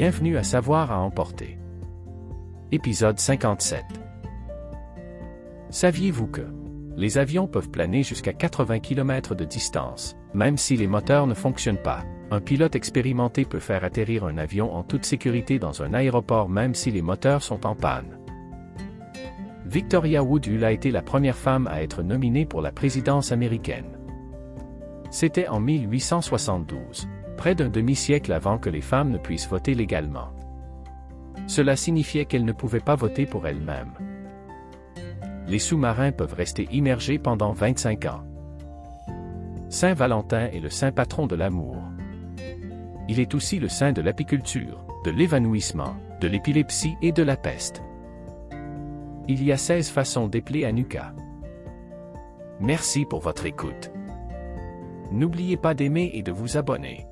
Bienvenue à Savoir à emporter. Épisode 57. Saviez-vous que les avions peuvent planer jusqu'à 80 km de distance, même si les moteurs ne fonctionnent pas? Un pilote expérimenté peut faire atterrir un avion en toute sécurité dans un aéroport même si les moteurs sont en panne. Victoria Woodhull a été la première femme à être nominée pour la présidence américaine. C'était en 1872, près d'un demi-siècle avant que les femmes ne puissent voter légalement. Cela signifiait qu'elles ne pouvaient pas voter pour elles-mêmes. Les sous-marins peuvent rester immergés pendant 25 ans. Saint Valentin est le saint patron de l'amour. Il est aussi le saint de l'apiculture, de l'évanouissement, de l'épilepsie et de la peste. Il y a 16 façons d'épeler Anuka. Merci pour votre écoute. N'oubliez pas d'aimer et de vous abonner.